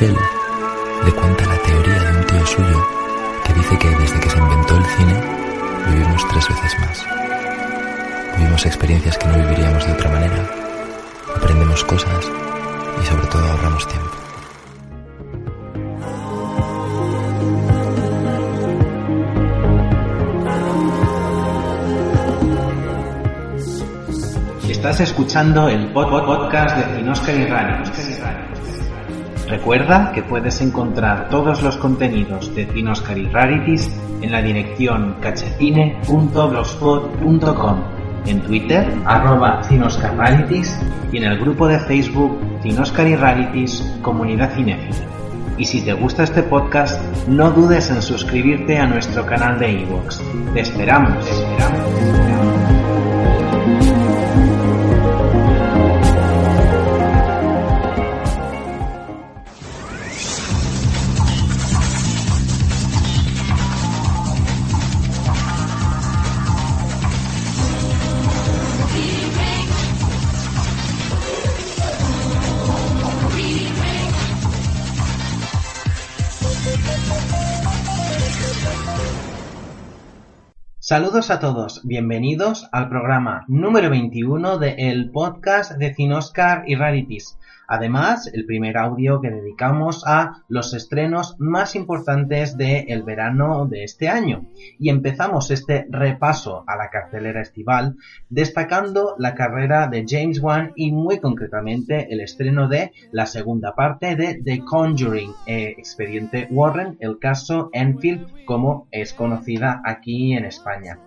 Él le cuenta la teoría de un tío suyo que dice que desde que se inventó el cine vivimos tres veces más. Vivimos experiencias que no viviríamos de otra manera, aprendemos cosas y sobre todo ahorramos tiempo. Estás escuchando el podcast de Cinoscar y. Recuerda que puedes encontrar todos los contenidos de Cinoscar y Rarities en la dirección cachetine.blogspot.com, en Twitter, arroba Rarities y en el grupo de Facebook Cinoscar y Rarities Comunidad Cinéfila. Y si te gusta este podcast, no dudes en suscribirte a nuestro canal de iVoox. Te esperamos, te esperamos. Saludos a todos, bienvenidos al programa número 21 de el podcast de Cinoscar y Rarities. Además, el primer audio que dedicamos a los estrenos más importantes del verano de este año. Y empezamos este repaso a la cartelera estival destacando la carrera de James Wan y muy concretamente el estreno de la segunda parte de The Conjuring, eh, expediente Warren, el caso Enfield, como es conocida aquí en España.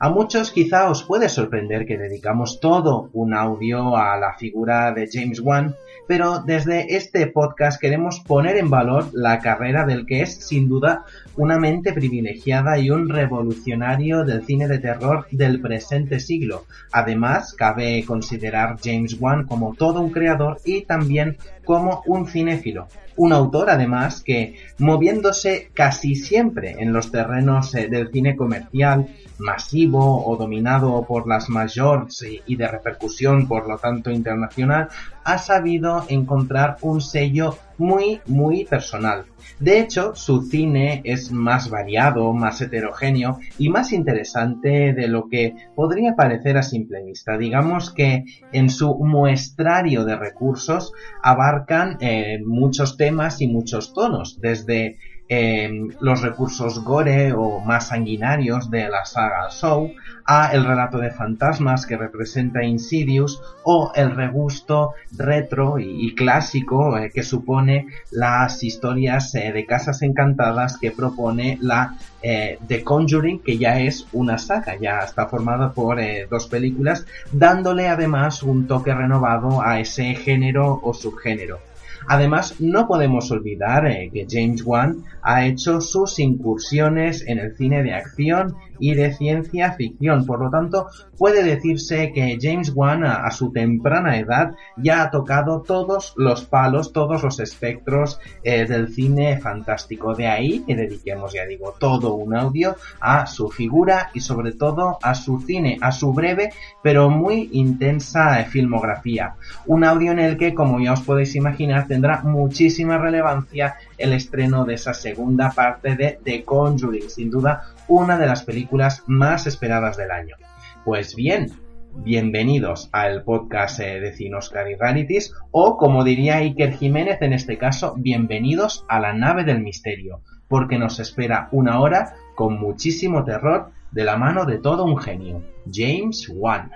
A muchos quizá os puede sorprender que dedicamos todo un audio a la figura de James Wan, pero desde este podcast queremos poner en valor la carrera del que es sin duda una mente privilegiada y un revolucionario del cine de terror del presente siglo. Además, cabe considerar James Wan como todo un creador y también como un cinéfilo. Un autor, además, que moviéndose casi siempre en los terrenos eh, del cine comercial, masivo o dominado por las majors y de repercusión, por lo tanto, internacional, ha sabido encontrar un sello muy, muy personal. De hecho, su cine es más variado, más heterogéneo y más interesante de lo que podría parecer a simple vista. Digamos que en su muestrario de recursos abarcan eh, muchos temas y muchos tonos, desde Em, los recursos gore o más sanguinarios de la saga Show a el relato de fantasmas que representa Insidious o el regusto retro y, clásico eh, que supone las historias eh, de casas encantadas que propone la eh, The Conjuring que ya es una saga, ya está formada por dos películas dándole además un toque renovado a ese género o subgénero. Además, no podemos olvidar eh, que James Wan ha hecho sus incursiones en el cine de acción y de ciencia ficción. Por lo tanto, puede decirse que James Wan a, su temprana edad ya ha tocado todos los palos, todos los espectros eh, del cine fantástico. De ahí que dediquemos, ya digo, todo un audio a su figura y sobre todo a su cine, a su breve pero muy intensa eh, filmografía. Un audio en el que, como ya os podéis imaginar, tendrá muchísima relevancia el estreno de esa segunda parte de The Conjuring, sin duda una de las películas más esperadas del año. Pues bien, bienvenidos al podcast eh, de Cinoscar y Rarities, o como diría Iker Jiménez en este caso, bienvenidos a la nave del misterio, porque nos espera una hora con muchísimo terror de la mano de todo un genio, James Wan.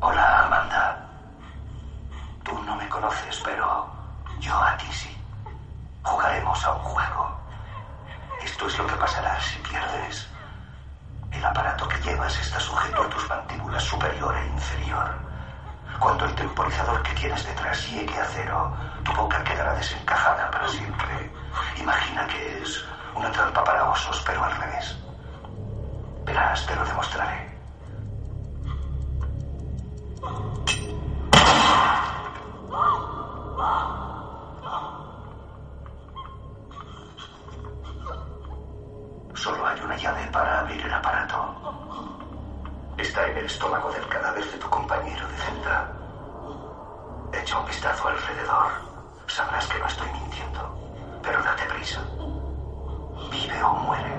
Hola, Amanda. Tú no me conoces, pero yo a ti sí. Jugaremos a un juego. Esto es lo que pasará si pierdes. El aparato que llevas está sujeto a tus mandíbulas superior e inferior. Cuando el temporizador que tienes detrás llegue a cero, tu boca quedará desencajada para siempre. Imagina que es una trampa para osos, pero al revés. Verás, te lo demostraré. Está en el estómago del cadáver de tu compañero de celda. Echa un vistazo alrededor. Sabrás que no estoy mintiendo. Pero date prisa. Vive o muere.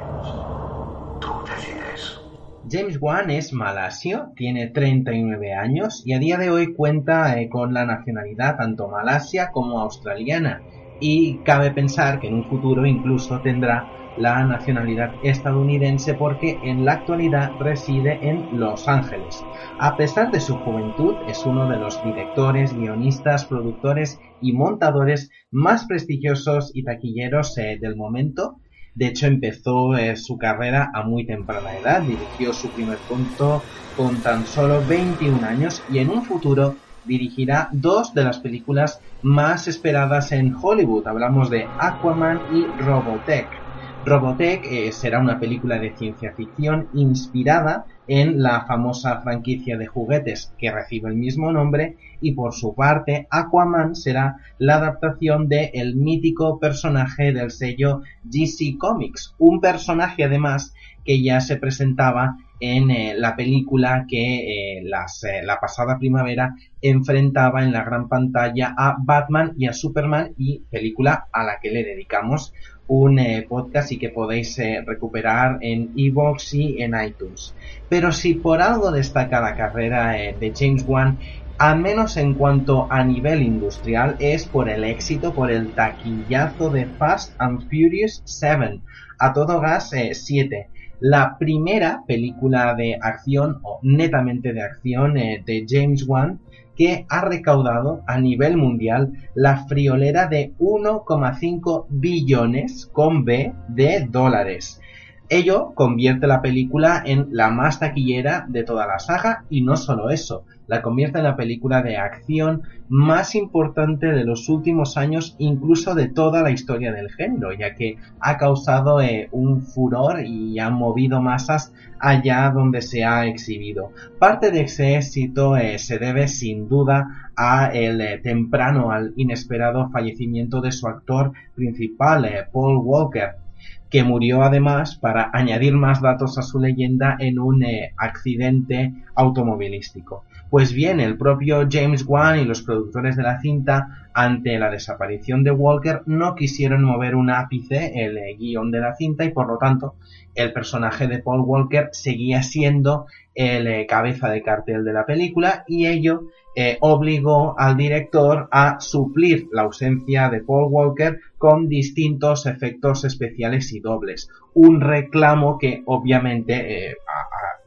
Tú decides. James Wan es malasio, tiene 39 años y a día de hoy cuenta eh, con la nacionalidad tanto malasia como australiana y cabe pensar que en un futuro incluso tendrá la nacionalidad estadounidense porque en la actualidad reside en Los Ángeles. A pesar de su juventud, es uno de los directores, guionistas, productores y montadores más prestigiosos y taquilleros eh, del momento. De hecho, empezó eh, su carrera a muy temprana edad, dirigió su primer conto con tan solo 21 años y en un futuro dirigirá dos de las películas más esperadas en Hollywood. Hablamos de Aquaman y Robotech. Robotech eh, será una película de ciencia ficción inspirada en la famosa franquicia de juguetes que recibe el mismo nombre y por su parte Aquaman será la adaptación de el mítico personaje del sello GC Comics, un personaje además que ya se presentaba en eh, la película que eh, la pasada primavera enfrentaba en la gran pantalla a Batman y a Superman y película a la que le dedicamos un eh, podcast y que podéis eh, recuperar en Evox y en iTunes. Pero si por algo destaca la carrera eh, de James Wan, al menos en cuanto a nivel industrial, es por el éxito, por el taquillazo de Fast and Furious 7, a todo gas 7. La primera película de acción o netamente de acción de James Wan que ha recaudado a nivel mundial la friolera de 1,5 billones con B de dólares. Ello convierte la película en la más taquillera de toda la saga y no solo eso, la convierte en la película de acción más importante de los últimos años, incluso de toda la historia del género, ya que ha causado eh, un furor y ha movido masas allá donde se ha exhibido. Parte de ese éxito eh, se debe sin duda a el eh, temprano, al inesperado fallecimiento de su actor principal, Paul Walker, que murió además para añadir más datos a su leyenda en un eh, accidente automovilístico. Pues bien, el propio James Wan y los productores de la cinta, ante la desaparición de Walker, no quisieron mover un ápice el eh, guion de la cinta y por lo tanto el personaje de Paul Walker seguía siendo el eh, cabeza de cartel de la película y ello eh, obligó al director a suplir la ausencia de Paul Walker con distintos efectos especiales y dobles. Un reclamo que obviamente, eh,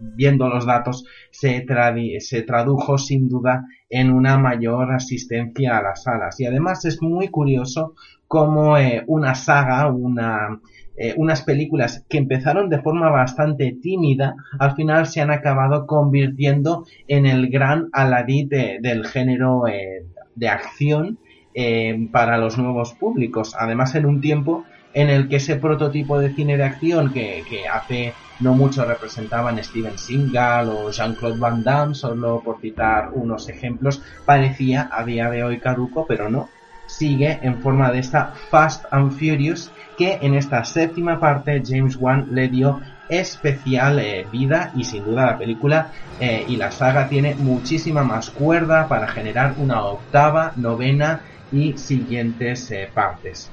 viendo los datos, se, se tradujo sin duda en una mayor asistencia a las salas. Y además es muy curioso cómo una saga, una eh, unas películas que empezaron de forma bastante tímida, al final se han acabado convirtiendo en el gran aladí del género eh, de acción eh, para los nuevos públicos. Además, en un tiempo en el que ese prototipo de cine de acción que, que hace no mucho representaban Steven Seagal o Jean-Claude Van Damme, solo por citar unos ejemplos, parecía a día de hoy caduco, pero no. Sigue en forma de esta Fast and Furious que en esta séptima parte James Wan le dio especial eh, vida y sin duda la película eh, y la saga tiene muchísima más cuerda para generar una octava, novena y siguientes eh, partes.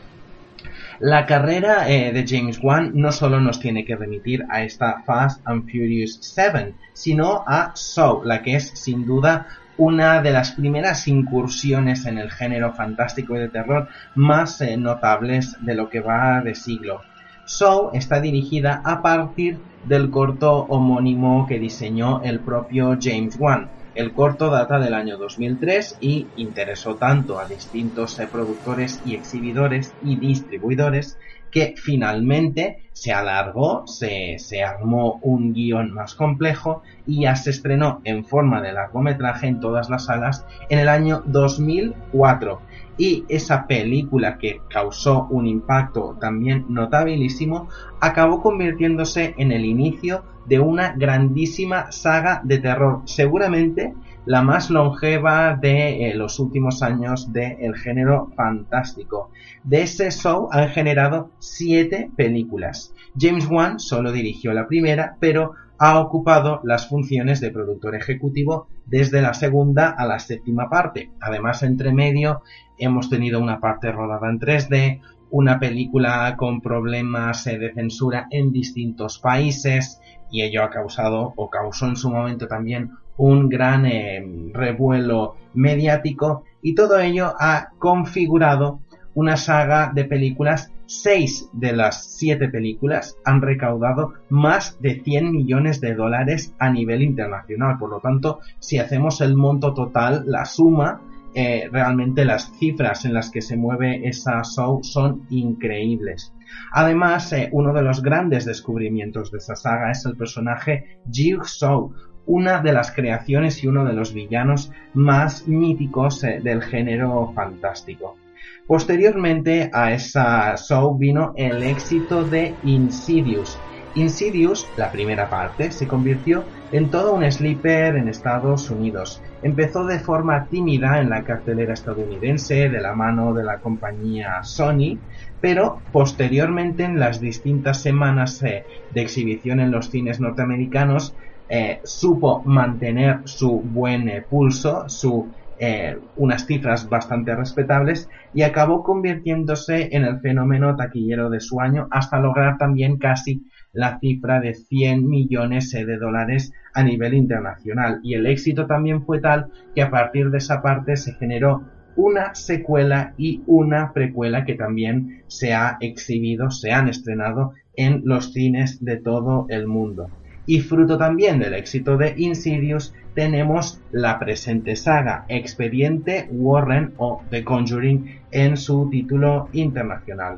La carrera de James Wan no solo nos tiene que remitir a esta Fast and Furious 7, sino a Saw, la que es sin duda una de las primeras incursiones en el género fantástico y de terror más eh, notables de lo que va de siglo. Saw está dirigida a partir del corto homónimo que diseñó el propio James Wan. El corto data del año 2003 y interesó tanto a distintos eh, productores y exhibidores y distribuidores que finalmente se alargó, se, se armó un guion más complejo y ya se estrenó en forma de largometraje en todas las salas en el año 2004. Y esa película que causó un impacto también notabilísimo acabó convirtiéndose en el inicio de una grandísima saga de terror, seguramente la más longeva de eh, los últimos años del género fantástico. De ese show han generado siete películas. James Wan solo dirigió la primera, pero ha ocupado las funciones de productor ejecutivo desde la segunda a la séptima parte. Además, entre medio hemos tenido una parte rodada en 3D, una película con problemas de censura en distintos países y ello ha causado o causó en su momento también un gran eh, revuelo mediático y todo ello ha configurado una saga de películas seis de las siete películas han recaudado más de 100 millones de dólares a nivel internacional. Por lo tanto, si hacemos el monto total, la suma, eh, realmente las cifras en las que se mueve esa show son increíbles. Además, eh, uno de los grandes descubrimientos de esa saga es el personaje Jigsaw, una de las creaciones y uno de los villanos más míticos eh, del género fantástico. Posteriormente a esa show vino el éxito de Insidious. Insidious, la primera parte, se convirtió en todo un sleeper en Estados Unidos. Empezó de forma tímida en la cartelera estadounidense de la mano de la compañía Sony, pero posteriormente en las distintas semanas eh, de exhibición en los cines norteamericanos eh, supo mantener su buen eh, pulso, su eh, unas cifras bastante respetables y acabó convirtiéndose en el fenómeno taquillero de su año hasta lograr también casi la cifra de 100 millones de dólares a nivel internacional y el éxito también fue tal que a partir de esa parte se generó una secuela y una precuela que también se ha exhibido, se han estrenado en los cines de todo el mundo. Y fruto también del éxito de Insidious tenemos la presente saga Expediente Warren o The Conjuring en su título internacional.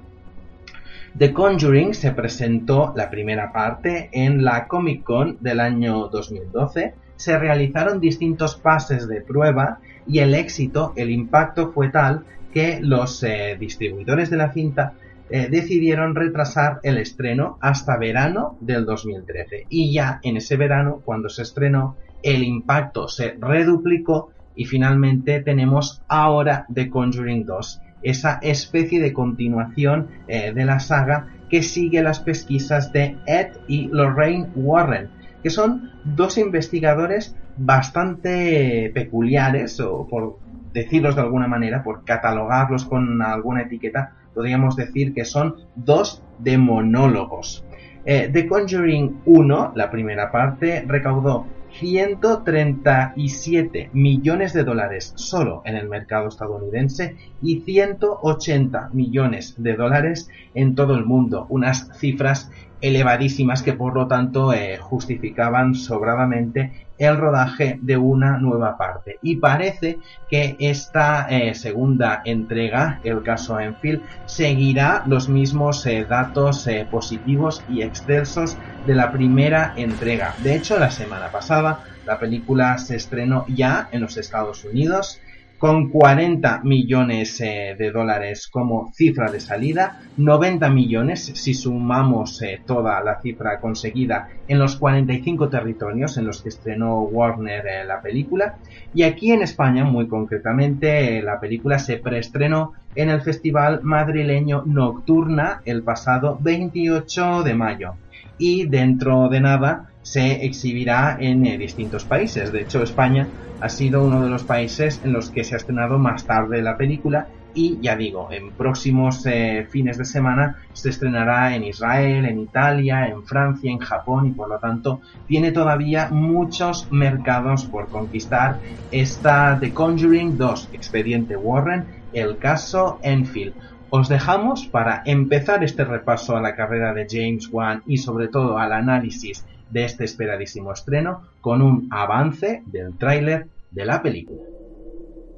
The Conjuring se presentó la primera parte en la Comic Con del año 2012, se realizaron distintos pases de prueba y el éxito, el impacto fue tal que los eh, distribuidores de la cinta eh, decidieron retrasar el estreno hasta verano del 2013 y ya en ese verano cuando se estrenó el impacto se reduplicó y finalmente tenemos ahora The Conjuring 2, esa especie de continuación eh, de la saga que sigue las pesquisas de Ed y Lorraine Warren, que son dos investigadores bastante peculiares, o por decirlos de alguna manera, por catalogarlos con alguna etiqueta, podríamos decir que son dos demonólogos. Eh, The Conjuring 1, la primera parte, recaudó 137 millones de dólares solo en el mercado estadounidense y 180 millones de dólares en todo el mundo, unas cifras elevadísimas que por lo tanto eh, justificaban sobradamente el rodaje de una nueva parte. Y parece que esta eh, segunda entrega, el caso Enfield, seguirá los mismos eh, datos positivos y excelsos de la primera entrega. De hecho, la semana pasada la película se estrenó ya en los Estados Unidos con 40 millones eh, de dólares como cifra de salida, 90 millones si sumamos eh, toda la cifra conseguida en los 45 territorios en los que estrenó Warner eh, la película, y aquí en España, muy concretamente, la película se preestrenó en el Festival Madrileño Nocturna el pasado 28 de mayo. Y dentro de nada se exhibirá en distintos países. De hecho, España ha sido uno de los países en los que se ha estrenado más tarde la película y ya digo, en próximos eh, fines de semana se estrenará en Israel, en Italia, en Francia, en Japón y por lo tanto tiene todavía muchos mercados por conquistar esta The Conjuring 2, Expediente Warren, el caso Enfield. Os dejamos para empezar este repaso a la carrera de James Wan y sobre todo al análisis de este esperadísimo estreno con un avance del tráiler de la película.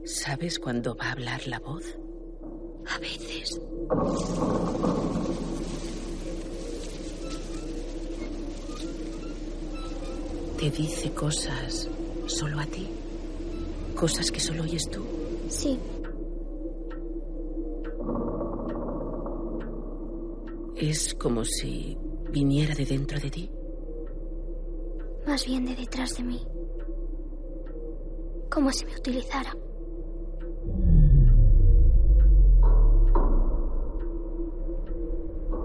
¿Sabes cuándo va a hablar la voz? A veces. Te dice cosas solo a ti. Cosas que solo oyes tú. Sí. Es como si viniera de dentro de ti. Más bien de detrás de mí. Como si me utilizara.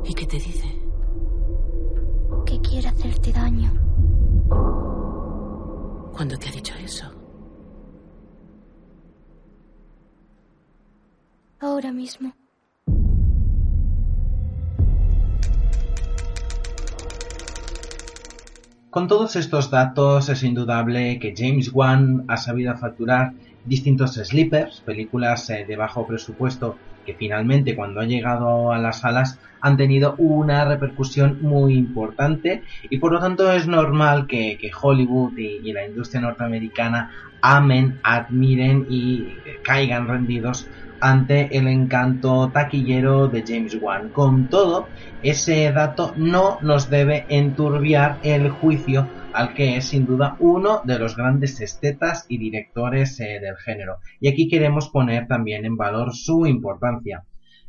¿Y qué te dice? Que quiere hacerte daño. ¿Cuándo te ha dicho eso? Ahora mismo. Con todos estos datos es indudable que James Wan ha sabido facturar distintos sleepers, películas eh, de bajo presupuesto que finalmente cuando han llegado a las salas han tenido una repercusión muy importante y por lo tanto es normal que, Hollywood y, la industria norteamericana amen, admiren y caigan rendidos ante el encanto taquillero de James Wan. Con todo, ese dato no nos debe enturbiar el juicio al que es sin duda uno de los grandes estetas y directores eh, del género. Y aquí queremos poner también en valor su importancia.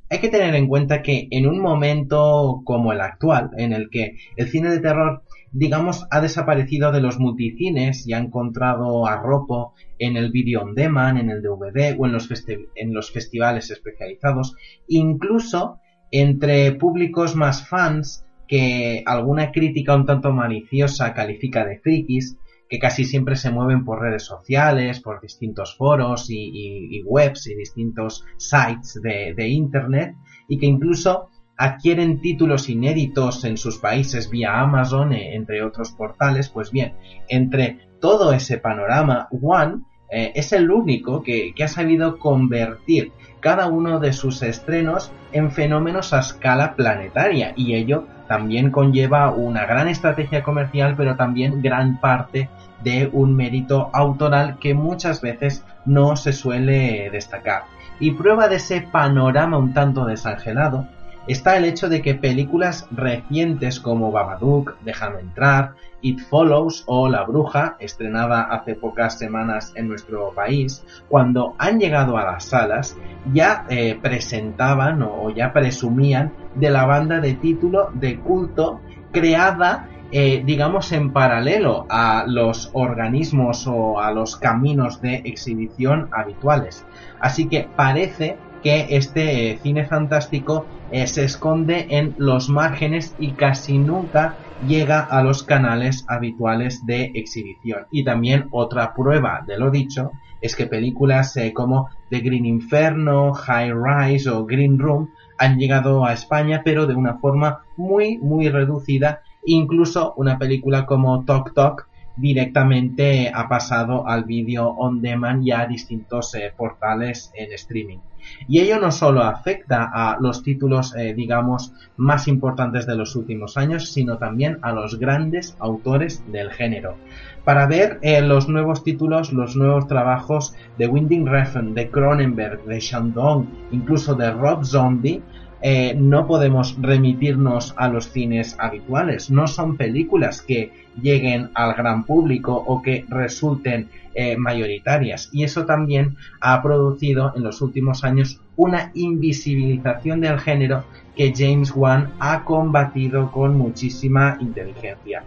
Hay que tener en cuenta que en un momento como el actual, en el que el cine de terror, digamos, ha desaparecido de los multicines y ha encontrado arropo en el video on demand, en el DVD o en los, en los festivales especializados, incluso entre públicos más fans que alguna crítica un tanto maliciosa califica de frikis, que casi siempre se mueven por redes sociales, por distintos foros y, webs y distintos sites de, Internet, y que incluso adquieren títulos inéditos en sus países vía Amazon, e, entre otros portales, pues bien, entre todo ese panorama, One eh, es el único que ha sabido convertir cada uno de sus estrenos en fenómenos a escala planetaria y ello también conlleva una gran estrategia comercial, pero también gran parte de un mérito autoral que muchas veces no se suele destacar. Y prueba de ese panorama un tanto desangelado está el hecho de que películas recientes como Babadook, Déjame entrar, It Follows o La Bruja, estrenada hace pocas semanas en nuestro país, cuando han llegado a las salas ya eh, presentaban o, ya presumían de la banda de título de culto creada eh, digamos en paralelo a los organismos o a los caminos de exhibición habituales. Así que parece que este eh, cine fantástico se esconde en los márgenes y casi nunca llega a los canales habituales de exhibición. Y también otra prueba de lo dicho es que películas eh, como The Green Inferno, High Rise o Green Room han llegado a España pero de una forma muy muy reducida. Incluso una película como Tok Tok directamente ha pasado al vídeo on demand y a distintos portales en streaming. Y ello no solo afecta a los títulos, eh, digamos, más importantes de los últimos años, sino también a los grandes autores del género. Para ver eh, los nuevos títulos, los nuevos trabajos de Winding Refn, de Cronenberg, de Shandong, incluso de Rob Zombie, eh, no podemos remitirnos a los cines habituales. No son películas que lleguen al gran público o que resulten eh, mayoritarias. Y eso también ha producido en los últimos años una invisibilización del género que James Wan ha combatido con muchísima inteligencia.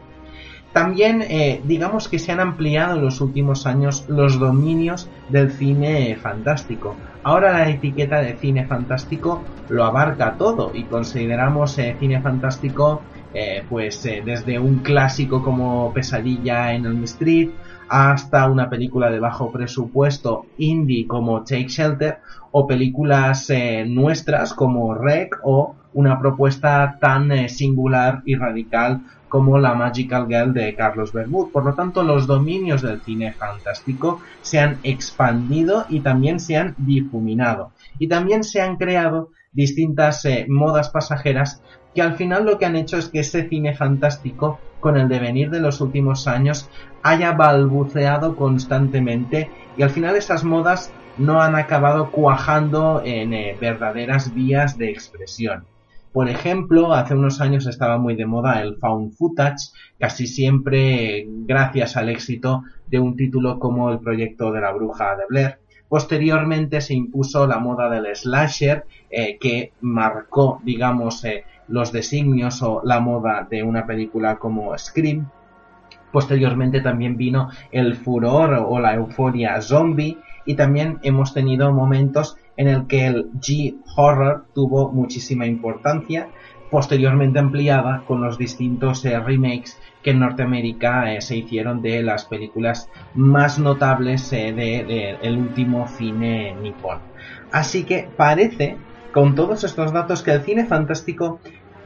También eh, digamos que se han ampliado en los últimos años los dominios del cine fantástico. Ahora la etiqueta de cine fantástico lo abarca todo y consideramos eh, cine fantástico eh, pues desde un clásico como Pesadilla en Elm Street hasta una película de bajo presupuesto indie como Take Shelter o películas nuestras como Rec o una propuesta tan singular y radical como la Magical Girl de Carlos Bermud. Por lo tanto, los dominios del cine fantástico se han expandido y también se han difuminado. Y también se han creado distintas eh, modas pasajeras que al final lo que han hecho es que ese cine fantástico, con el devenir de los últimos años, haya balbuceado constantemente y al final esas modas no han acabado cuajando en eh, verdaderas vías de expresión. Por ejemplo, hace unos años estaba muy de moda el found footage, casi siempre gracias al éxito de un título como el proyecto de la bruja de Blair. Posteriormente se impuso la moda del slasher, eh, que marcó, digamos, eh, los designios o la moda de una película como Scream. Posteriormente también vino el furor o la euforia zombie y también hemos tenido momentos en el que el G-horror tuvo muchísima importancia, posteriormente ampliada con los distintos eh, remakes que en Norteamérica eh, se hicieron de las películas más notables del de, el último cine nipón. Así que parece, con todos estos datos, que el cine fantástico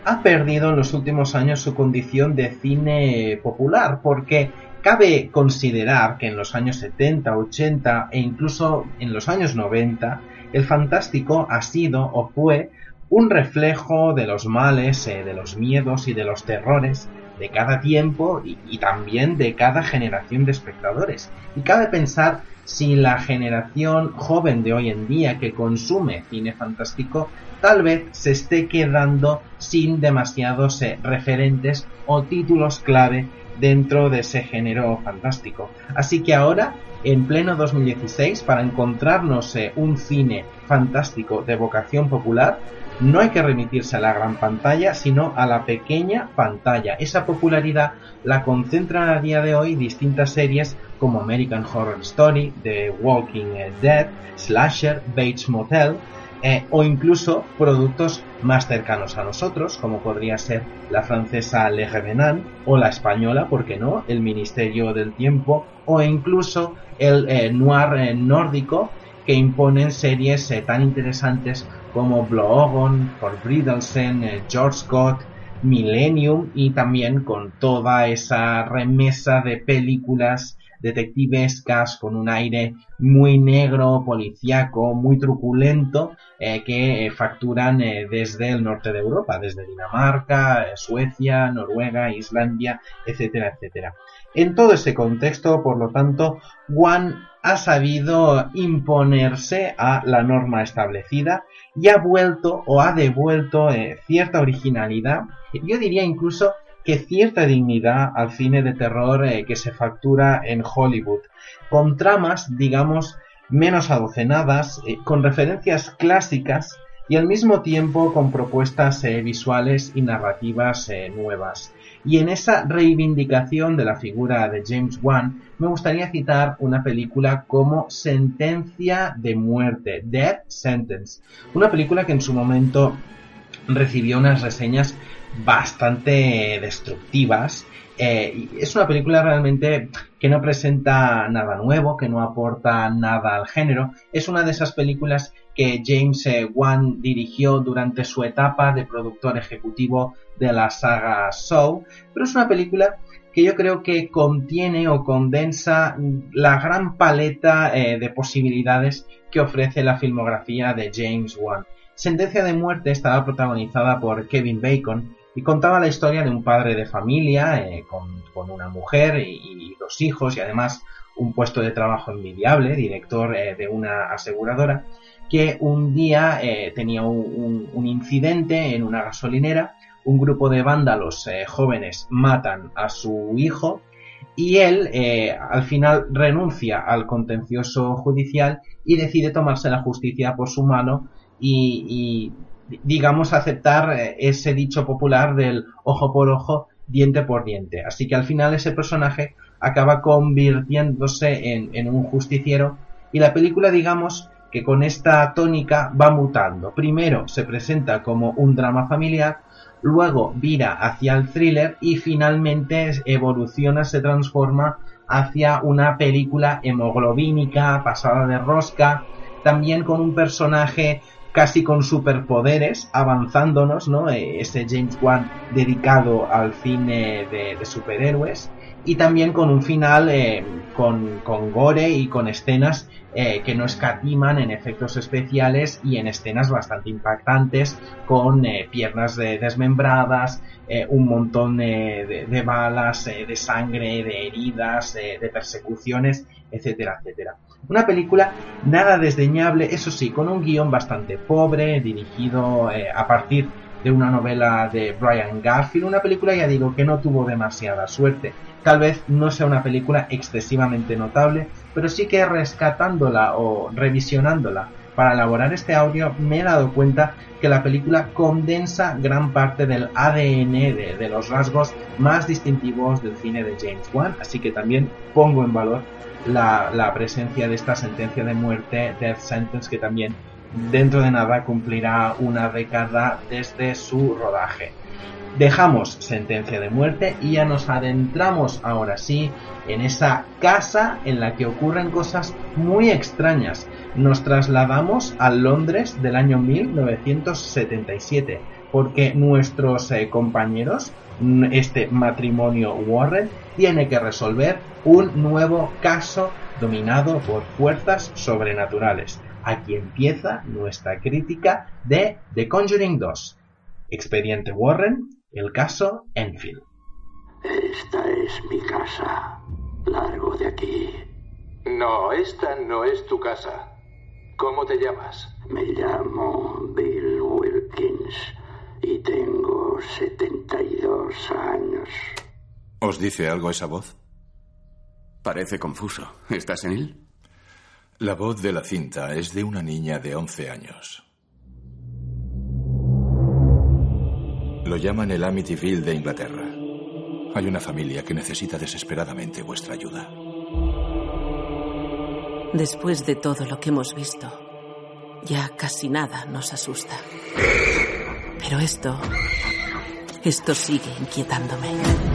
ha perdido en los últimos años su condición de cine popular, porque cabe considerar que en los años 70, 80 e incluso en los años 90, el fantástico ha sido o fue un reflejo de los males, eh, de los miedos y de los terrores de cada tiempo y, también de cada generación de espectadores. Y cabe pensar si la generación joven de hoy en día que consume cine fantástico tal vez se esté quedando sin demasiados eh, referentes o títulos clave dentro de ese género fantástico. Así que ahora, en pleno 2016, para encontrarnos eh, un cine fantástico de vocación popular, no hay que remitirse a la gran pantalla, sino a la pequeña pantalla. Esa popularidad la concentran a día de hoy distintas series como American Horror Story, The Walking Dead, Slasher, Bates Motel, eh, o incluso productos más cercanos a nosotros, como podría ser la francesa Le Revenant o la española, ¿por qué no? El Ministerio del Tiempo o incluso el eh, noir eh, nórdico que imponen series tan interesantes como Bloodhound, For Bridalsen, George Scott, Millennium y también con toda esa remesa de películas detectivescas con un aire muy negro, policíaco, muy truculento, eh, que eh, facturan eh, desde el norte de Europa, desde Dinamarca, Suecia, Noruega, Islandia, etcétera, etcétera. En todo ese contexto, por lo tanto, One ha sabido imponerse a la norma establecida y ha vuelto o ha devuelto cierta originalidad, yo diría incluso que cierta dignidad al cine de terror eh, que se factura en Hollywood, con tramas, digamos, menos adocenadas, eh, con referencias clásicas y al mismo tiempo con propuestas eh, visuales y narrativas nuevas. Y en esa reivindicación de la figura de James Wan, me gustaría citar una película como Sentencia de Muerte, Death Sentence, una película que en su momento recibió unas reseñas bastante destructivas. Eh, es una película realmente que no presenta nada nuevo, que no aporta nada al género. Es una de esas películas que James eh, Wan dirigió durante su etapa de productor ejecutivo de la saga Saw, pero es una película que yo creo que contiene o condensa la gran paleta eh, de posibilidades que ofrece la filmografía de James Wan. Sentencia de muerte estaba protagonizada por Kevin Bacon, y contaba la historia de un padre de familia eh, con, una mujer y, dos hijos y además un puesto de trabajo envidiable, director de una aseguradora, que un día eh, tenía un, incidente en una gasolinera, un grupo de vándalos jóvenes matan a su hijo y él al final renuncia al contencioso judicial y decide tomarse la justicia por su mano y digamos, aceptar eh, ese dicho popular del ojo por ojo, diente por diente. Así que al final ese personaje acaba convirtiéndose en, un justiciero y la película, digamos, que con esta tónica va mutando. Primero se presenta como un drama familiar, luego vira hacia el thriller y finalmente evoluciona, se transforma hacia una película hemoglobínica, pasada de rosca, también con un personaje casi con superpoderes, avanzándonos, ¿no? Eh, ese James Wan dedicado al cine de, superhéroes y también con un final eh, con, con, gore y con escenas eh, que no escatiman en efectos especiales y en escenas bastante impactantes con piernas desmembradas, un montón de, de, balas, de sangre, de heridas, de persecuciones, etcétera, etcétera. Una película nada desdeñable, eso sí, con un guion bastante pobre, dirigido eh, a partir de una novela de Brian Garfield, una película, ya digo, que no tuvo demasiada suerte. Tal vez no sea una película excesivamente notable, pero sí que rescatándola o revisionándola para elaborar este audio me he dado cuenta que la película condensa gran parte del ADN de, los rasgos más distintivos del cine de James Wan, así que también pongo en valor la, presencia de esta sentencia de muerte, Death Sentence, que también dentro de nada cumplirá una década desde su rodaje. Dejamos sentencia de muerte y ya nos adentramos ahora sí en esa casa en la que ocurren cosas muy extrañas. Nos trasladamos a Londres del año 1977 porque nuestros eh, compañeros, este matrimonio Warren, tiene que resolver un nuevo caso dominado por fuerzas sobrenaturales. Aquí empieza nuestra crítica de The Conjuring 2. Expediente Warren, el caso Enfield. Esta es mi casa. Largo de aquí. No, esta no es tu casa. ¿Cómo te llamas? Me llamo Bill Wilkins y tengo 72 años. ¿Os dice algo esa voz? Parece confuso. ¿Estás en él? La voz de la cinta es de una niña de 11 años. Lo llaman el Amityville de Inglaterra. Hay una familia que necesita desesperadamente vuestra ayuda. Después de todo lo que hemos visto, ya casi nada nos asusta. Pero esto... Esto sigue inquietándome.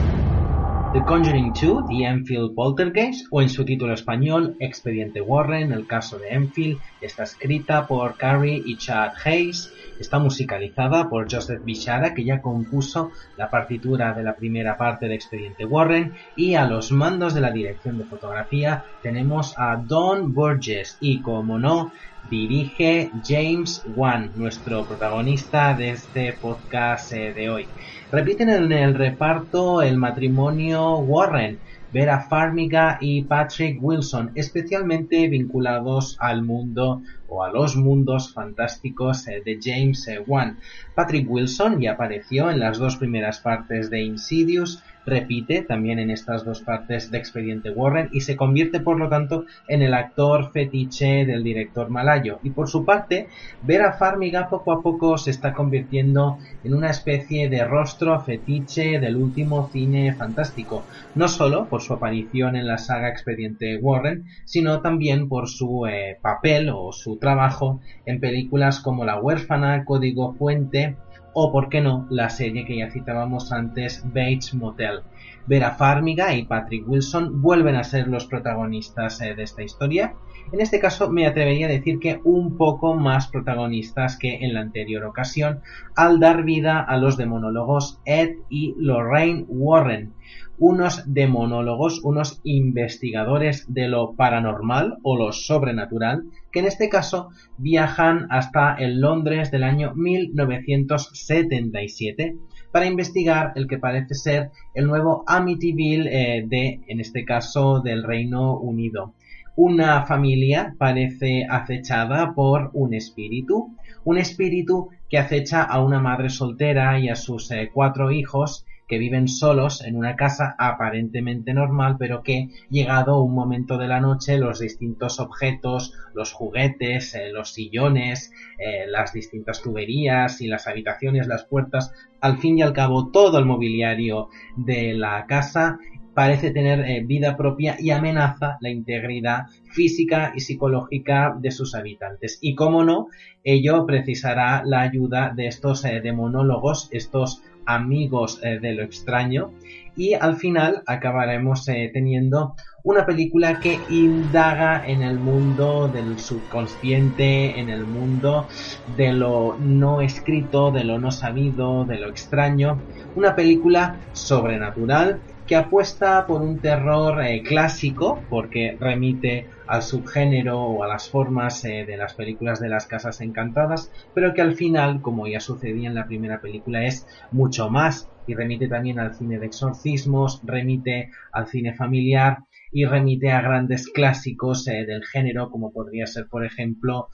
The Conjuring 2, The Enfield Poltergeist, o en su título español, Expediente Warren, el caso de Enfield, está escrita por Carrie y Chad Hayes, está musicalizada por Joseph Bishara, que ya compuso la partitura de la primera parte de Expediente Warren, y a los mandos de la dirección de fotografía tenemos a Don Burgess, y como no, dirige James Wan, nuestro protagonista de este podcast eh, de hoy. Repiten en el reparto el matrimonio Warren, Vera Farmiga y Patrick Wilson, especialmente vinculados al mundo o a los mundos fantásticos eh, de James eh, Wan. Patrick Wilson ya apareció en las dos primeras partes de Insidious, repite también en estas dos partes de Expediente Warren y se convierte por lo tanto en el actor fetiche del director malayo. Y por su parte, Vera Farmiga poco a poco se está convirtiendo en una especie de rostro fetiche del último cine fantástico, no solo por su aparición en la saga Expediente Warren, sino también por su eh, papel o su trabajo en películas como La huérfana, Código Fuente o, por qué no, la serie que ya citábamos antes, Bates Motel. Vera Farmiga y Patrick Wilson vuelven a ser los protagonistas eh, de esta historia. En este caso me atrevería a decir que un poco más protagonistas que en la anterior ocasión, al dar vida a los demonólogos Ed y Lorraine Warren, unos demonólogos, unos investigadores de lo paranormal o lo sobrenatural, en este caso viajan hasta el Londres del año 1977 para investigar el que parece ser el nuevo Amityville eh, de, en este caso, del Reino Unido. Una familia parece acechada por un espíritu, un espíritu que acecha a una madre soltera y a sus eh, cuatro hijos que viven solos en una casa aparentemente normal, pero que, llegado un momento de la noche, los distintos objetos, los juguetes, eh, los sillones, eh, las distintas tuberías y las habitaciones, las puertas, al fin y al cabo todo el mobiliario de la casa parece tener eh, vida propia y amenaza la integridad física y psicológica de sus habitantes. Y cómo no, ello precisará la ayuda de estos demonólogos, estos amigos eh, de lo extraño. Y al final acabaremos eh, teniendo una película que indaga en el mundo del subconsciente, en el mundo de lo no escrito, de lo no sabido, de lo extraño, una película sobrenatural que apuesta por un terror eh, clásico, porque remite al subgénero o a las formas eh, de las películas de las casas encantadas, pero que al final, como ya sucedía en la primera película, es mucho más. Y remite también al cine de exorcismos, remite al cine familiar y remite a grandes clásicos eh, del género como podría ser por ejemplo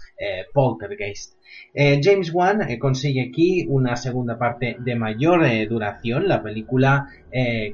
Poltergeist. Eh, James Wan eh, consigue aquí una segunda parte de mayor eh, duración. La película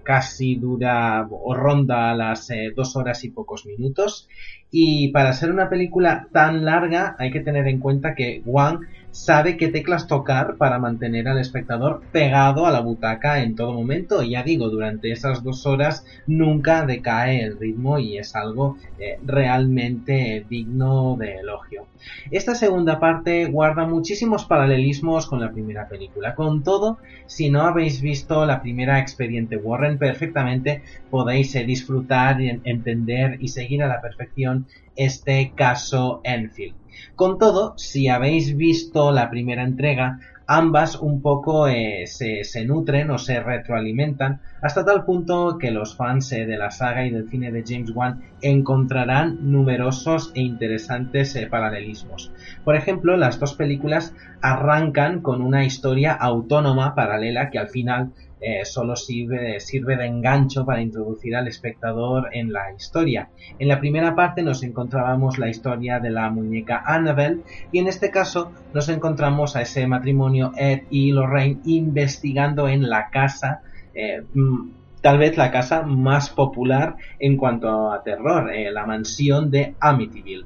casi dura o ronda las dos horas y pocos minutos. Y para ser una película tan larga hay que tener en cuenta que Wang sabe qué teclas tocar para mantener al espectador pegado a la butaca en todo momento. Y ya digo, durante esas dos horas nunca decae el ritmo y es algo eh, realmente digno de elogio. Esta segunda parte guarda muchísimos paralelismos con la primera película. Con todo, si no habéis visto la primera Expediente Warren perfectamente, podéis eh, disfrutar, entender y seguir a la perfección este caso Enfield. Con todo, si habéis visto la primera entrega, ambas un poco eh, se, nutren o se retroalimentan hasta tal punto que los fans eh, de la saga y del cine de James Wan encontrarán numerosos e interesantes eh, paralelismos. Por ejemplo, las dos películas arrancan con una historia autónoma paralela que al final eh, solo sirve, sirve de engancho para introducir al espectador en la historia. En la primera parte nos encontrábamos la historia de la muñeca Annabelle y en este caso nos encontramos a ese matrimonio Ed y Lorraine investigando en la casa eh, mm, tal vez la casa más popular en cuanto a terror, eh, la mansión de Amityville.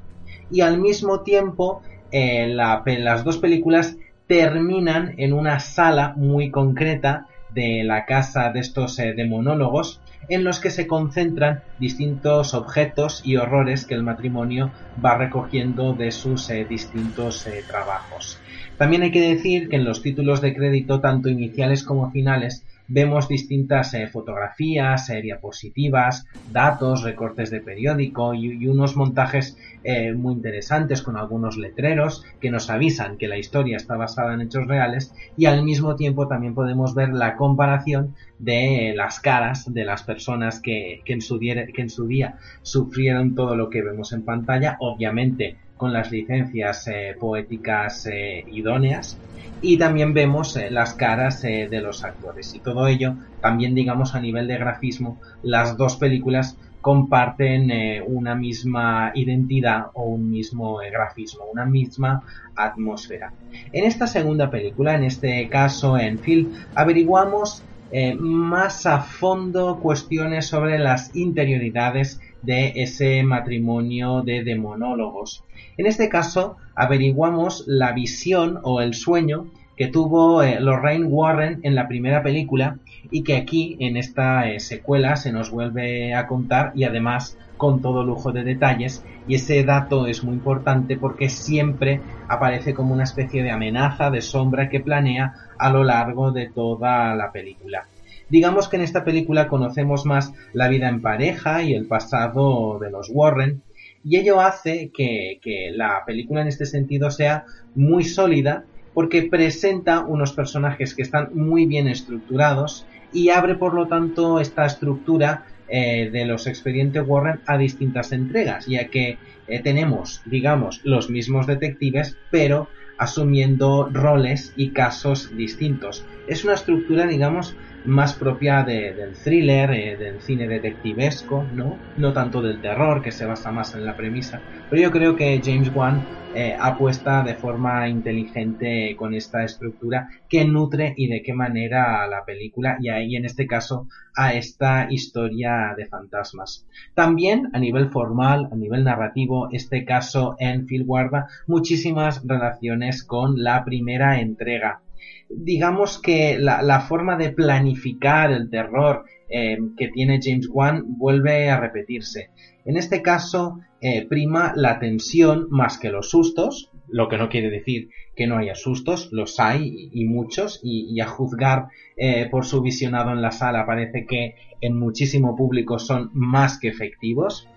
Y al mismo tiempo, las dos películas terminan en una sala muy concreta de la casa de estos eh, demonólogos en los que se concentran distintos objetos y horrores que el matrimonio va recogiendo de sus eh, distintos eh, trabajos. También hay que decir que en los títulos de crédito, tanto iniciales como finales, vemos distintas eh, fotografías, eh, diapositivas, datos, recortes de periódico y, unos montajes eh, muy interesantes con algunos letreros que nos avisan que la historia está basada en hechos reales y al mismo tiempo también podemos ver la comparación de las caras de las personas que, en, su que en su día sufrieron todo lo que vemos en pantalla, obviamente con las licencias poéticas idóneas y también vemos eh, las caras eh, de los actores y todo ello también digamos a nivel de grafismo las dos películas comparten eh, una misma identidad o un mismo grafismo, una misma atmósfera. En esta segunda película, en este caso en Phil, averiguamos más a fondo cuestiones sobre las interioridades de ese matrimonio de demonólogos. En este caso, averiguamos la visión o el sueño que tuvo eh, Lorraine Warren en la primera película y que aquí en esta eh, secuela se nos vuelve a contar y además con todo lujo de detalles y ese dato es muy importante porque siempre aparece como una especie de amenaza de sombra que planea a lo largo de toda la película. Digamos que en esta película conocemos más la vida en pareja y el pasado de los Warren, y ello hace que, la película en este sentido sea muy sólida porque presenta unos personajes que están muy bien estructurados y abre por lo tanto esta estructura eh, de los expedientes Warren a distintas entregas, ya que eh, tenemos, digamos, los mismos detectives, pero asumiendo roles y casos distintos. Es una estructura, digamos, más propia del thriller, eh, del cine detectivesco, ¿no? No tanto del terror, que se basa más en la premisa. Pero yo creo que James Wan eh, apuesta de forma inteligente con esta estructura que nutre y de qué manera a la película y ahí en este caso a esta historia de fantasmas. También a nivel formal, a nivel narrativo, este caso Enfield guarda muchísimas relaciones con la primera entrega digamos que la, forma de planificar el terror eh, que tiene James Wan vuelve a repetirse. En este caso, eh, prima la tensión más que los sustos, lo que no quiere decir que no haya sustos, los hay y, muchos, y, a juzgar eh, por su visionado en la sala parece que en muchísimo público son más que efectivos.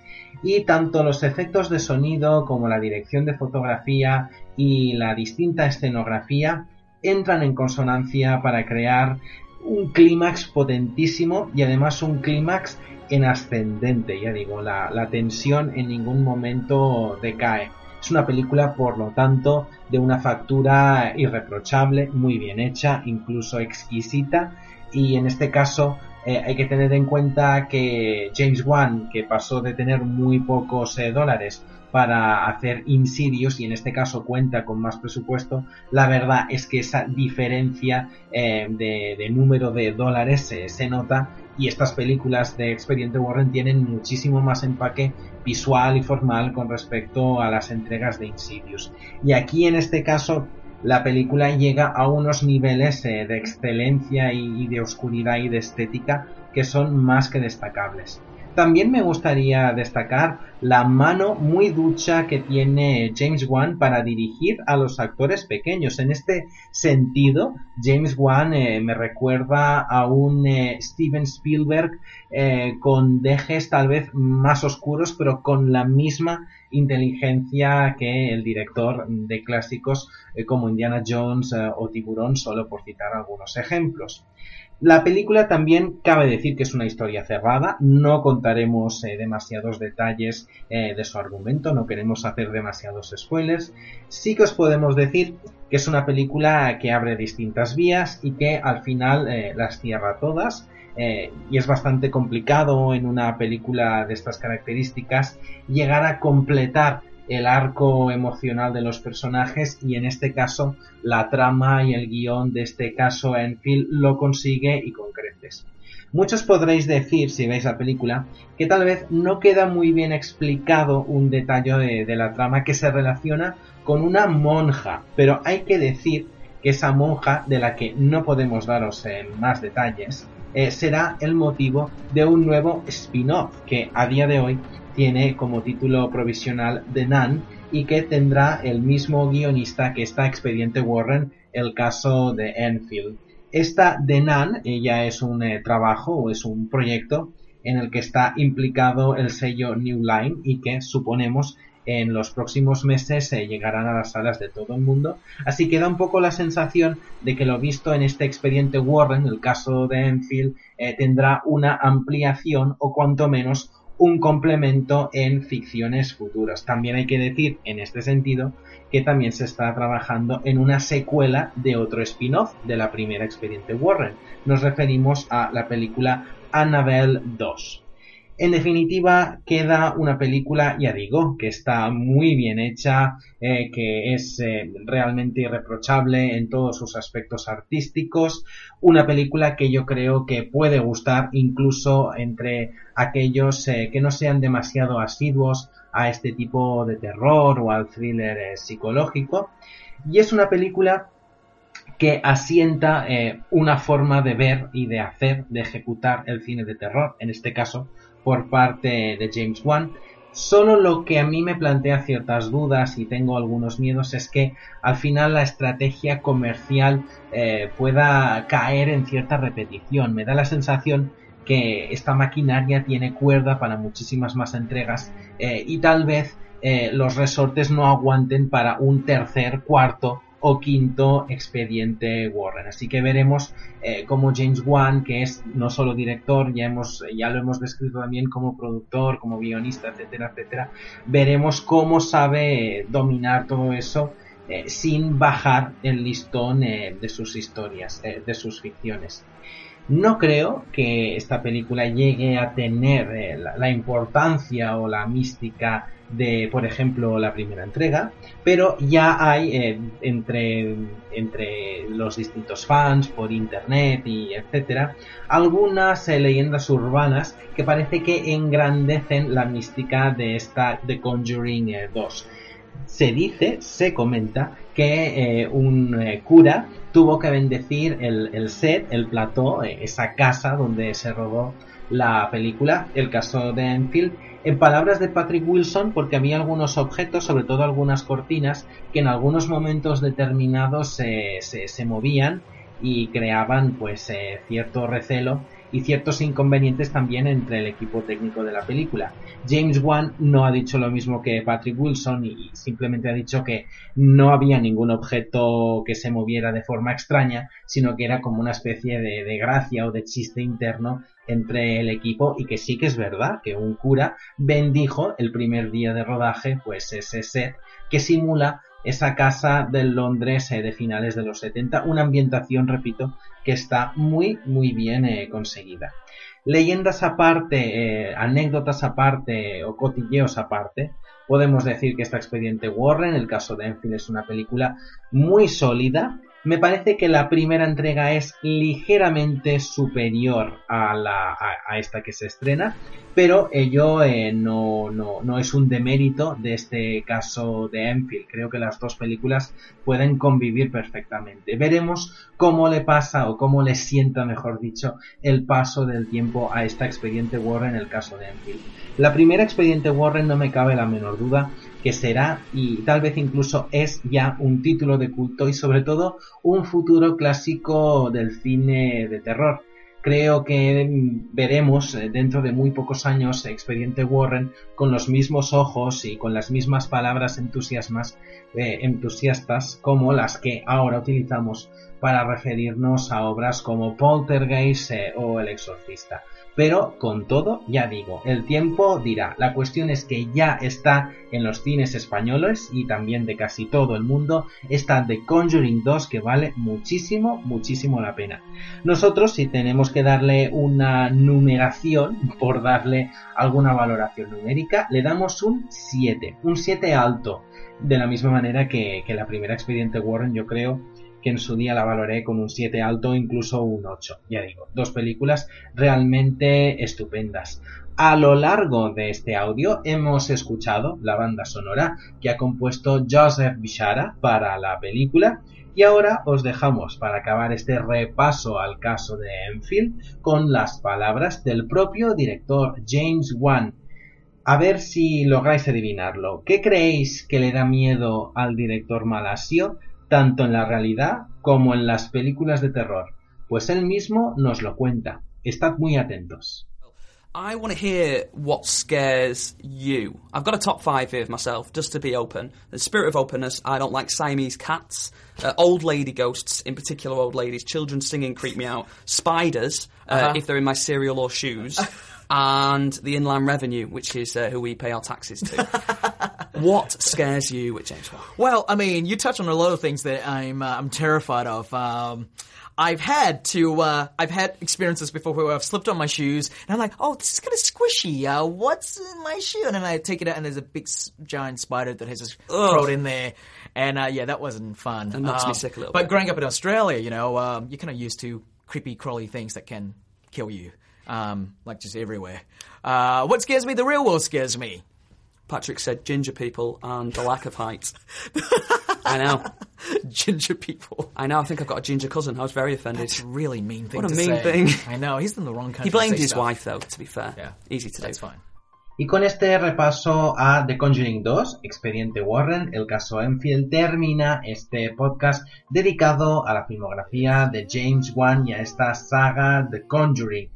Y tanto los efectos de sonido como la dirección de fotografía y la distinta escenografía entran en consonancia para crear un clímax potentísimo y además un clímax en ascendente, ya digo, la, tensión en ningún momento decae. Es una película, por lo tanto, de una factura irreprochable, muy bien hecha, incluso exquisita, y en este caso eh, hay que tener en cuenta que James Wan, que pasó de tener muy pocos eh, dólares para hacer Insidious y en este caso cuenta con más presupuesto, la verdad es que esa diferencia eh, de, número de dólares se nota y estas películas de Expediente Warren tienen muchísimo más empaque visual y formal con respecto a las entregas de Insidious. Y aquí en este caso la película llega a unos niveles eh, de excelencia y de oscuridad y de estética que son más que destacables. También me gustaría destacar la mano muy ducha que tiene James Wan para dirigir a los actores pequeños. En este sentido, James Wan eh, me recuerda a un eh, Steven Spielberg eh, con dejes tal vez más oscuros, pero con la misma inteligencia que el director de clásicos como Indiana Jones o Tiburón, solo por citar algunos ejemplos. La película también cabe decir que es una historia cerrada, no contaremos eh, demasiados detalles eh, de su argumento, no queremos hacer demasiados spoilers, sí que os podemos decir que es una película que abre distintas vías y que al final eh, las cierra todas y es bastante complicado en una película de estas características llegar a completar el arco emocional de los personajes y en este caso la trama y el guion de este caso Enfield lo consigue y con creces. Muchos podréis decir, si veis la película, que tal vez no queda muy bien explicado un detalle de, la trama que se relaciona con una monja, pero hay que decir que esa monja, de la que no podemos daros más detalles, eh, será el motivo de un nuevo spin-off que a día de hoy tiene como título provisional The Nun y que tendrá el mismo guionista que está Expediente Warren, el caso de Enfield. Esta The Nun, ella es un eh, trabajo o es un proyecto en el que está implicado el sello New Line y que suponemos en los próximos meses se llegarán a las salas de todo el mundo. Así que da un poco la sensación de que lo visto en este expediente Warren, el caso de Enfield, eh, tendrá una ampliación o cuanto menos un complemento en ficciones futuras. También hay que decir, en este sentido, que también se está trabajando en una secuela de otro spin-off de la primera expediente Warren. Nos referimos a la película Annabelle 2. En definitiva, queda una película, ya digo, que está muy bien hecha, eh, que es eh, realmente irreprochable en todos sus aspectos artísticos, una película que yo creo que puede gustar incluso entre aquellos eh, que no sean demasiado asiduos a este tipo de terror o al thriller psicológico. Y es una película que asienta una forma de ver y de hacer, de ejecutar el cine de terror, en este caso por parte de James Wan. Solo lo que a mí me plantea ciertas dudas y tengo algunos miedos es que al final la estrategia comercial eh, pueda caer en cierta repetición. Me da la sensación que esta maquinaria tiene cuerda para muchísimas más entregas eh, y tal vez eh, los resortes no aguanten para un tercer, cuarto o quinto expediente Warren. Así que veremos eh, cómo James Wan, que es no solo director, ya, hemos, ya lo hemos descrito también como productor, como guionista, etcétera, etcétera, veremos cómo sabe dominar todo eso eh, sin bajar el listón eh, de sus historias, de sus ficciones. No creo que esta película llegue a tener la importancia o la mística de, por ejemplo, la primera entrega, pero ya hay eh, entre, entre los distintos fans por internet y etcétera, algunas eh, leyendas urbanas que parece que engrandecen la mística de esta The Conjuring 2. Eh, se dice, se comenta que un cura tuvo que bendecir el, el set, el plató, esa casa donde se rodó la película, el caso de Enfield, en palabras de Patrick Wilson, porque había algunos objetos, sobre todo algunas cortinas, que en algunos momentos determinados se, se, movían y creaban pues eh, cierto recelo y ciertos inconvenientes también entre el equipo técnico de la película. James Wan no ha dicho lo mismo que Patrick Wilson y simplemente ha dicho que no había ningún objeto que se moviera de forma extraña, sino que era como una especie de, de gracia o de chiste interno entre el equipo y que sí que es verdad que un cura bendijo el primer día de rodaje pues ese set que simula esa casa del Londres eh, de finales de los 70, una ambientación, repito, que está muy, muy bien eh, conseguida. Leyendas aparte, eh, anécdotas aparte o cotilleos aparte, Podemos decir que esta expediente Warren, el caso de Enfield, es una película muy sólida, me parece que la primera entrega es ligeramente superior a, la, a, esta que se estrena, pero ello eh, no, no, no, es un demérito de este caso de Enfield. Creo que las dos películas pueden convivir perfectamente. Veremos cómo le pasa o cómo le sienta, mejor dicho, el paso del tiempo a esta expediente Warren en el caso de Enfield. La primera expediente Warren no me cabe la menor duda que será y tal vez incluso es ya un título de culto y sobre todo un futuro clásico del cine de terror. Creo que veremos eh, dentro de muy pocos años Expediente Warren con los mismos ojos y con las mismas palabras eh, entusiastas como las que ahora utilizamos para referirnos a obras como Poltergeist eh, o El Exorcista. Pero con todo, ya digo, el tiempo dirá. La cuestión es que ya está en los cines españoles y también de casi todo el mundo está The Conjuring 2 que vale muchísimo, muchísimo la pena. Nosotros si tenemos que darle una numeración, por darle alguna valoración numérica, le damos un 7, un 7 alto. De la misma manera que, que la primera expediente Warren yo creo que en su día la valoré con un 7 alto, incluso un 8. Ya digo, dos películas realmente estupendas. A lo largo de este audio hemos escuchado la banda sonora que ha compuesto Joseph Bishara para la película y ahora os dejamos para acabar este repaso al caso de Enfield con las palabras del propio director James Wan. A ver si lográis adivinarlo. ¿Qué creéis que le da miedo al director malasio? Tanto en la realidad como en las películas de terror, pues él mismo nos lo cuenta. Estad muy atentos. I want to hear what scares you. I've got a top five here of myself, just to be open. The spirit of openness, I don't like Siamese cats, uh, old lady ghosts, in particular old ladies, children singing creep me out, spiders, uh, uh-huh. if they're in my cereal or shoes, and the Inland Revenue, which is uh, who we pay our taxes to. what scares you with James Wan? Well, I mean, you touch on a lot of things that I'm uh, I'm terrified of. Um, I've had to, uh, I've had experiences before where I've slipped on my shoes and I'm like, oh, this is kind of squishy. Uh, what's in my shoe? And then I take it out and there's a big giant spider that has just crawled in there. And, uh, yeah, that wasn't fun. It knocks um, me sick a little but bit. growing up in Australia, you know, um, you're kind of used to creepy, crawly things that can kill you. Um, like just everywhere. Uh, what scares me? The real world scares me. Patrick said ginger people and the lack of height. I know. ginger people. I know. I think I've got a ginger cousin. I was very offended. It's a really mean thing what a mean say. thing. I know. He's in the wrong country. He blamed his stuff. wife, though, to be fair. Yeah. Easy to That's do. fine. Y con este repaso a The Conjuring 2, Expediente Warren, el caso Enfield, termina este podcast dedicado a la filmografía de James Wan y a esta saga The Conjuring.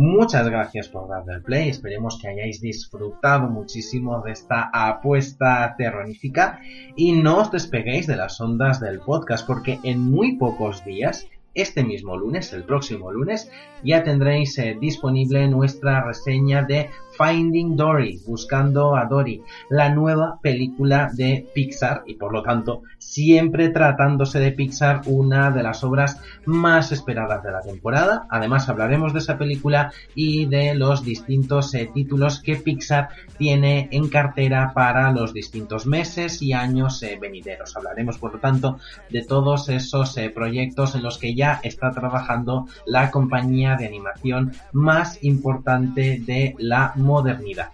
Muchas gracias por darle al play, esperemos que hayáis disfrutado muchísimo de esta apuesta terrorífica y no os despeguéis de las ondas del podcast porque en muy pocos días este mismo lunes, el próximo lunes, ya tendréis eh, disponible nuestra reseña de Finding Dory, buscando a Dory, la nueva película de Pixar y por lo tanto siempre tratándose de Pixar una de las obras más esperadas de la temporada. Además hablaremos de esa película y de los distintos eh, títulos que Pixar tiene en cartera para los distintos meses y años eh, venideros. Hablaremos por lo tanto de todos esos eh, proyectos en los que ya está trabajando la compañía de animación más importante de la modernidad.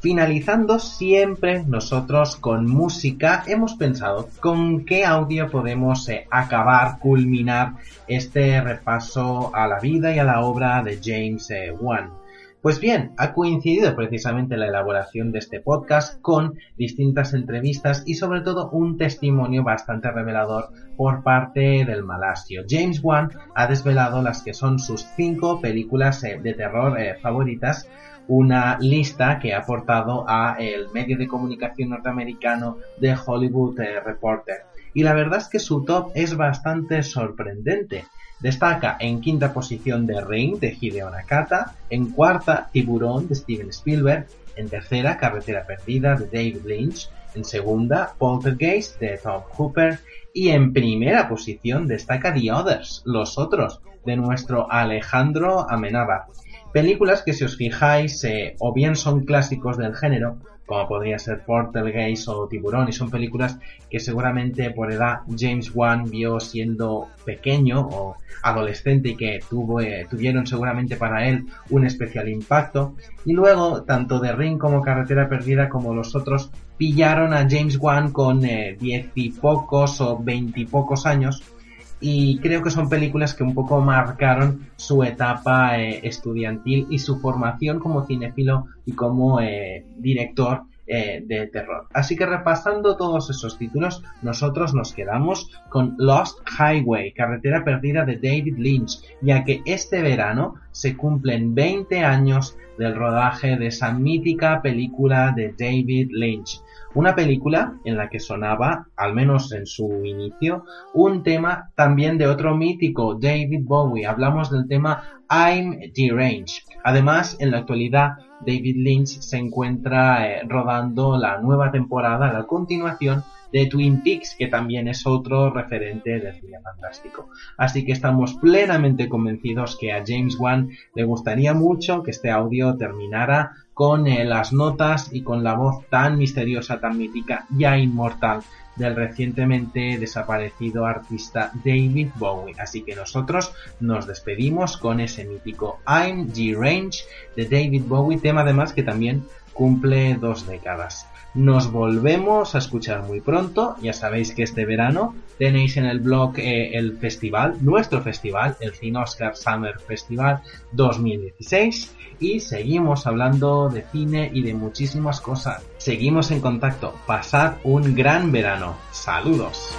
Finalizando siempre nosotros con música, hemos pensado con qué audio podemos eh, acabar, culminar este repaso a la vida y a la obra de James eh, Wan. Pues bien, ha coincidido precisamente la elaboración de este podcast con distintas entrevistas y sobre todo un testimonio bastante revelador por parte del malasio. James Wan ha desvelado las que son sus cinco películas eh, de terror favoritas una lista que ha aportado a el medio de comunicación norteamericano The Hollywood eh, Reporter. Y la verdad es que su top es bastante sorprendente. Destaca en quinta posición The Ring de Hideo Nakata, en cuarta Tiburón de Steven Spielberg, en tercera Carretera Perdida de David Lynch, en segunda Poltergeist de Tom Hooper y en primera posición destaca The Others, Los Otros, de nuestro Alejandro Amenábar. Películas que si os fijáis eh, o bien son clásicos del género como podría ser Portalgaze o Tiburón, y son películas que seguramente por edad James Wan vio siendo pequeño o adolescente y que tuvo, eh, tuvieron seguramente para él un especial impacto. Y luego, tanto The Ring como Carretera Perdida como los otros pillaron a James Wan con eh, diez y pocos o veintipocos años y creo que son películas que un poco marcaron su etapa eh, estudiantil y su formación como cinéfilo y como eh, director eh, de terror. Así que repasando todos esos títulos, nosotros nos quedamos con Lost Highway, Carretera Perdida de David Lynch, ya que este verano se cumplen 20 años del rodaje de esa mítica película de David Lynch. Una película en la que sonaba, al menos en su inicio, un tema también de otro mítico, David Bowie. Hablamos del tema I'm Deranged. Además, en la actualidad, David Lynch se encuentra eh, rodando la nueva temporada, la continuación de Twin Peaks, que también es otro referente del cine fantástico. Así que estamos plenamente convencidos que a James Wan le gustaría mucho que este audio terminara con eh, las notas y con la voz tan misteriosa, tan mítica, ya inmortal del recientemente desaparecido artista David Bowie. Así que nosotros nos despedimos con ese mítico I'm G-Range de David Bowie, tema además que también cumple dos décadas. Nos volvemos a escuchar muy pronto. Ya sabéis que este verano tenéis en el blog eh, el festival, nuestro festival, el Cine Oscar Summer Festival 2016. Y seguimos hablando de cine y de muchísimas cosas. Seguimos en contacto. Pasad un gran verano. Saludos.